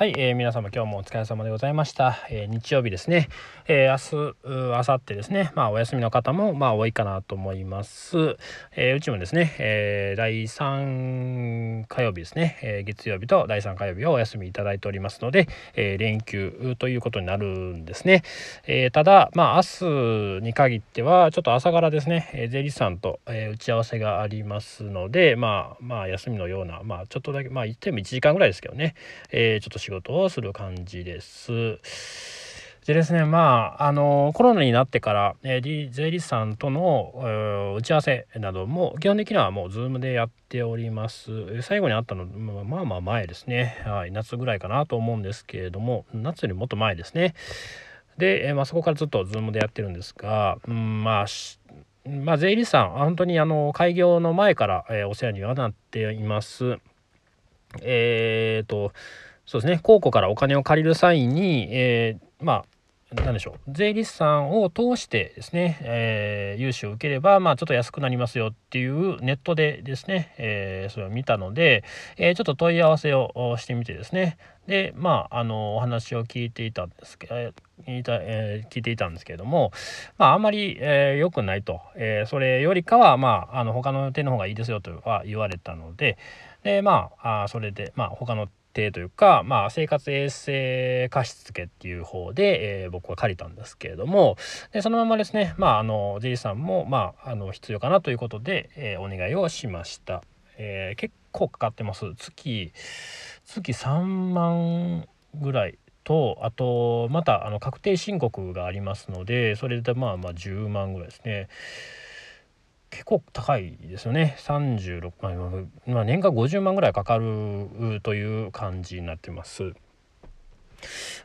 はい、えー、皆様今日もお疲れ様でございました。えー、日曜日ですね。えー、明日、明後日ですね。まあお休みの方もまあ多いかなと思います。えー、うちもですね、えー、第3火曜日ですね、えー、月曜日と第3火曜日をお休みいただいておりますので、えー、連休ということになるんですね。えー、ただ、まあ明日に限ってはちょっと朝からですね、えー、税理士さんと、えー、打ち合わせがありますので、まあまあ休みのような、まあちょっとだけ、まあ言っても1時間ぐらいですけどね、えー、ちょっと仕事をする感じです。でですねまああのコロナになってから、えー、税理士さんとの、えー、打ち合わせなども基本的にはもう Zoom でやっております。最後に会ったのまあまあ前ですね、はい、夏ぐらいかなと思うんですけれども夏よりもっと前ですね。で、えー、まあ、そこからずっと Zoom でやってるんですが、うん、まあまあ、税理士さん本当にあの開業の前から、えお世話にはなっています。えっ、とそうですね。公庫からお金を借りる際に、えー、まあ何でしょう。税理士さんを通してですね、えー、融資を受ければ、まあ、ちょっと安くなりますよっていうネットでですね、えー、それを見たので、えー、ちょっと問い合わせをしてみてですね。でまああのお話を聞いていたんですけど、聞いたえー、聞いていたんですけれども、まあ、あんまり良、えー、くないと、えー、それよりかは、まあ、あの他の手の方がいいですよとは言われたのででまああそれで、まあ、他の定というか、まあ、生活衛生貸付っていう方で、えー、僕は借りたんですけれどもでそのままですね、まあ、あの J さんも、まあ、あの必要かなということで、えー、お願いをしました、えー、結構かかってます。月月3万ぐらいとあとまたあの確定申告がありますのでそれでまあまあ10万ぐらいですね。結構高いですよね36万、まあ、年間50万ぐらいかかるという感じになってます。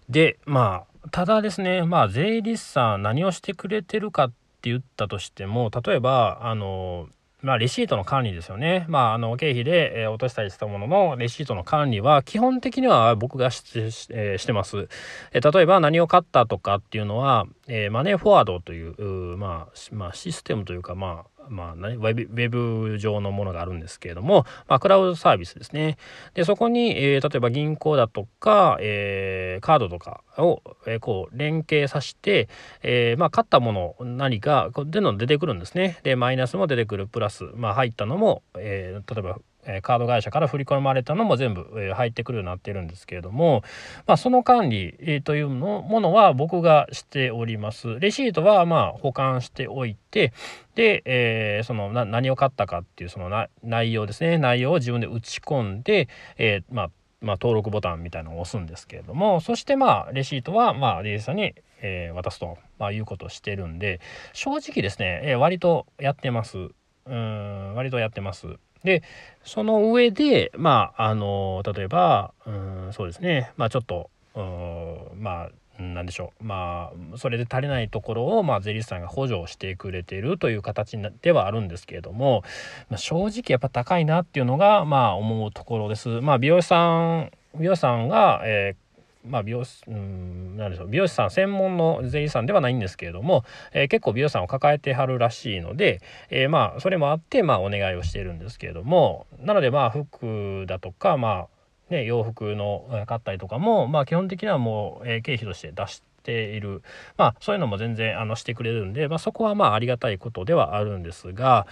でまあただですねまあ税理士さん何をしてくれてるかって言ったとしても例えばあのまあ、レシートの管理ですよね。まあ、あの経費で、え、落としたりしたもののレシートの管理は基本的には僕がし,、え、してます、え、例えば何を買ったとかっていうのは、えマネーフォワードというまあ、まあ、システムというかまあまあ、ウェブ上のものがあるんですけれども、まあ、クラウドサービスですね。で、そこに、えー、例えば銀行だとか、えー、カードとかを、えー、こう、連携させて、え、まあ、買ったもの、何か、での出てくるんですね。で、マイナスも出てくる、プラス、まあ、入ったのも、え、例えば、カード会社から振り込まれたのも全部、入ってくるようになってるんですけれども、まあ、その管理、というのものは僕がしております。レシートはま保管しておいてで、えー、その何を買ったかっていうその内容ですね。内容を自分で打ち込んで、えー、まあまあ、登録ボタンみたいなのを押すんですけれどもそしてまあレシートはまあレジさんに、えー、渡すと、まあ、いうことをしてるんで正直ですね、えー、割とやってます。うん割とやってます。でその上でまああの例えばうんそうですね。まあちょっとうんまあ何でしょうまあそれで足りないところを、まあ、税理士さんが補助をしてくれてるという形ではあるんですけれども、まあ、正直やっぱ高いなっていうのがまあ思うところです。まあ、美容師さん美容師さんが、えーまあ、美容師、うん、なんでしょう、美容師さん専門の税理士さんではないんですけれども、えー、結構美容師さんを抱えてはるらしいので、えー、まあ、それもあって、まあ、お願いをしているんですけれども、なので、まあ、服だとか、まあ、ね、洋服の買ったりとかも、まあ、基本的にはもう、経費として出して、ている。まあそういうのも全然あのしてくれるんで、まあ、そこはまあありがたいことではあるんですが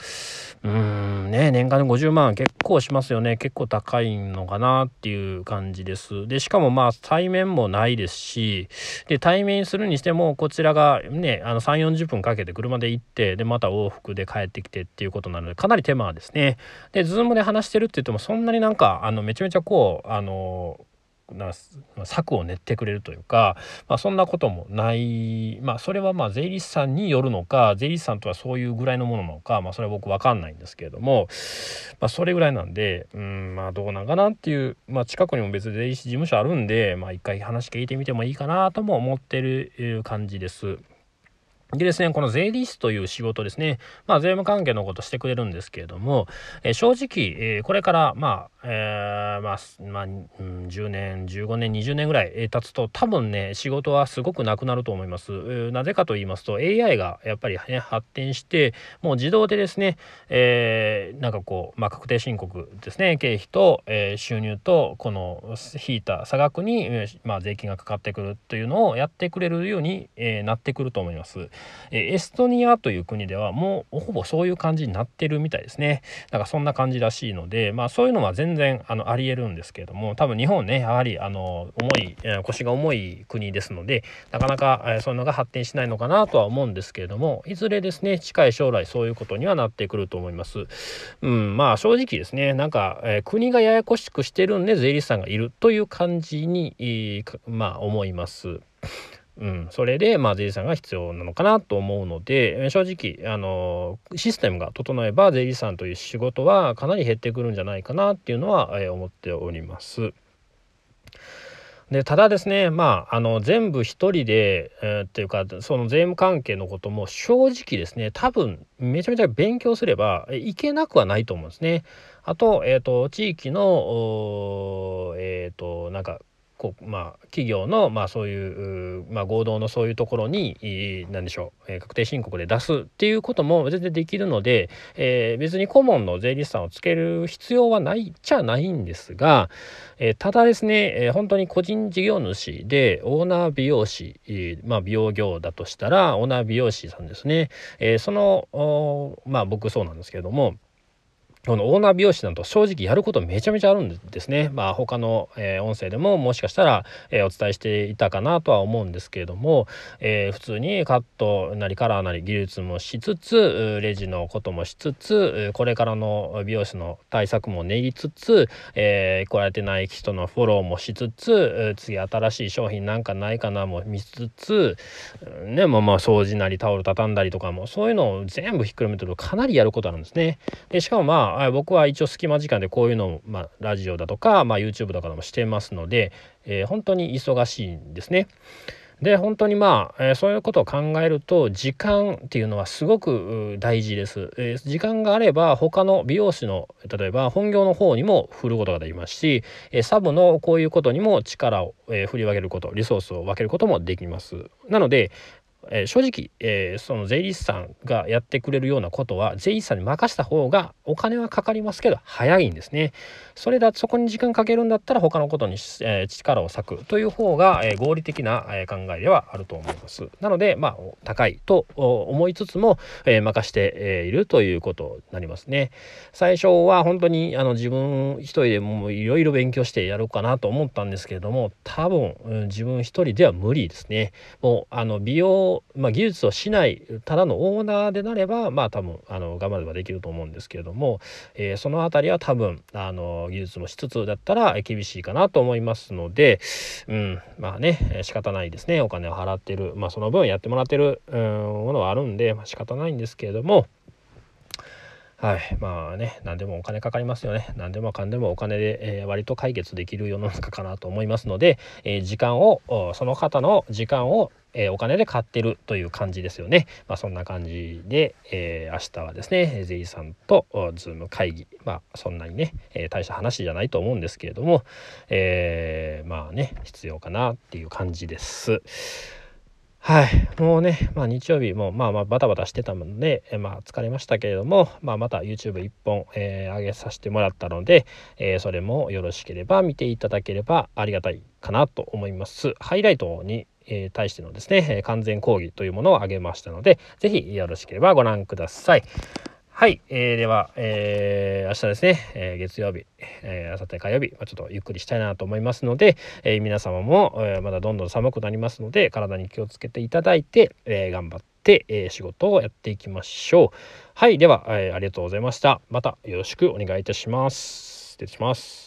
うーんね年間で50万結構しますよね。結構高いのかなっていう感じです。でしかもまあ対面もないですしで対面するにしてもこちらがねあの3 4 0分かけて車で行ってでまた往復で帰ってきてっていうことなのでかなり手間ですね。で Zoom で話してるって言ってもそんなになんかあのめちゃめちゃこうあのな策を練ってくれるというか、まあ、そんなこともないまあそれはまあ税理士さんによるのか税理士さんとはそういうぐらいのものなのか、まあ、それは僕分かんないんですけれども、まあ、それぐらいなんでうんまあどうなんかなっていう、まあ、近くにも別に税理士事務所あるんで、まあ、一回話聞いてみてもいいかなとも思ってる感じです。でですね、この税理士という仕事ですね、まあ、税務関係のことしてくれるんですけれども、え、正直、え、これから、まあ、えー、まあ、まあ、うん、10年15年20年ぐらい経つと多分ね仕事はすごくなくなると思います。なぜかと言いますと AI がやっぱりね発展してもう自動でですね、えー、なんかこう、まあ、確定申告ですね経費と、えー、収入とこの引いた差額に、まあ、税金がかかってくるというのをやってくれるように、えー、なってくると思います。えエストニアという国ではもうほぼそういう感じになってるみたいですね。だかそんな感じらしいので、まあ、そういうのは全然然あのありえるんですけれども多分日本ねやはりあの重い、腰が重い国ですのでなかなか、えそういうのが発展しないのかなとは思うんですけれどもいずれですね近い将来そういうことにはなってくると思います。うん、まあ正直ですねなんか、えー、国がややこしくしてるんで税理士さんがいるという感じに、えー、まあ思います。うん、それで、まあ、税理士さんが必要なのかなと思うので正直あのシステムが整えば税理士さんという仕事はかなり減ってくるんじゃないかなっていうのは、えー、思っております。でただですねまああの全部一人で、えー、っていうかその税務関係のことも正直ですね多分めちゃめちゃ勉強すればいけなくはないと思うんですね。あと,、えーと、地域のえっ、ー、となんかこうまあ、企業の、まあ、そういう、まあ、合同のそういうところに何でしょう、えー、確定申告で出すっていうことも全然できるので、えー、別に顧問の税理士さんをつける必要はないっちゃないんですが、えー、ただですね、え本当に個人事業主でオーナー美容師え、まあ、美容業だとしたらオーナー美容師さんですね、えそのまあ僕そうなんですけれどもこのオーナー美容師なんと正直やることめちゃめちゃあるんですね。まあ他の、えー、音声でももしかしたら、えー、お伝えしていたかなとは思うんですけれども、えー、普通にカットなりカラーなり技術もしつつレジのこともしつつこれからの美容師の対策も練りつつ、えー、来られてない人のフォローもしつつ次新しい商品なんかないかなも見つつねまあまあ掃除なりタオル畳んだりとかもそういうのを全部ひっくるめてるとかなりやることあるんですね。でしかもまああ、僕は一応隙間時間でこういうのを、まあ、ラジオだとか、まあ、YouTube とかでもしてますので、えー、本当に忙しいんですね。で本当にまあ、えー、そういうことを考えると時間っていうのはすごく大事です、えー、時間があれば他の美容師の例えば本業の方にも振ることができますし、えー、サブのこういうことにも力を、え振り分けることリソースを分けることもできますなのでえー、正直、えー、その税理士さんがやってくれるようなことは税理士さんに任した方がお金はかかりますけど早いんですね。それだそこに時間かけるんだったら他のことに、えー、力を割くという方が、え合理的な、え考えではあると思います。なのでまあ高いと思いつつも、え任して、えいるということになりますね。最初は本当にあの自分一人でもいろいろ勉強してやろうかなと思ったんですけれども多分、うん、自分一人では無理ですね。もうあの美容まあ、技術をしないただのオーナーでなればまあ多分あの頑張ればできると思うんですけれども、えー、その辺りは多分あの技術もしつつだったら厳しいかなと思いますので、うん、まあね仕方ないですねお金を払ってる、まあ、その分やってもらってる、うん、ものはあるんで、まあ、仕方ないんですけれども。はい。まあね、何でもお金かかりますよね。何でもかんでもお金で、えー、割と解決できる世の中かなと思いますので、えー、時間を、その方の時間をえー、お金で買ってるという感じですよね。まあ、そんな感じで、え、明日はですね、ゼイさんとズーム会議、まあ、そんなにね、え、大した話じゃないと思うんですけれども、えまあね、必要かなっていう感じです。はい。もうね、まあ日曜日もまあまあバタバタしてたので、えまあ疲れましたけれども、まあまた YouTube 一本、えー、上げさせてもらったので、えー、それもよろしければ見ていただければありがたいかなと思います。ハイライトにえー、対してのですね、完全講義というものを上げましたので、是非よろしければご覧ください。はい、えー、では、えー、明日ですね、えー、月曜日、えー、明後日火曜日、まあ、ちょっとゆっくりしたいなと思いますので、えー、皆様も、えー、まだどんどん寒くなりますので、体に気をつけていただいて、えー、頑張って、えー、仕事をやっていきましょう。はい、では、えー、ありがとうございました。またよろしくお願いいたします。失礼します。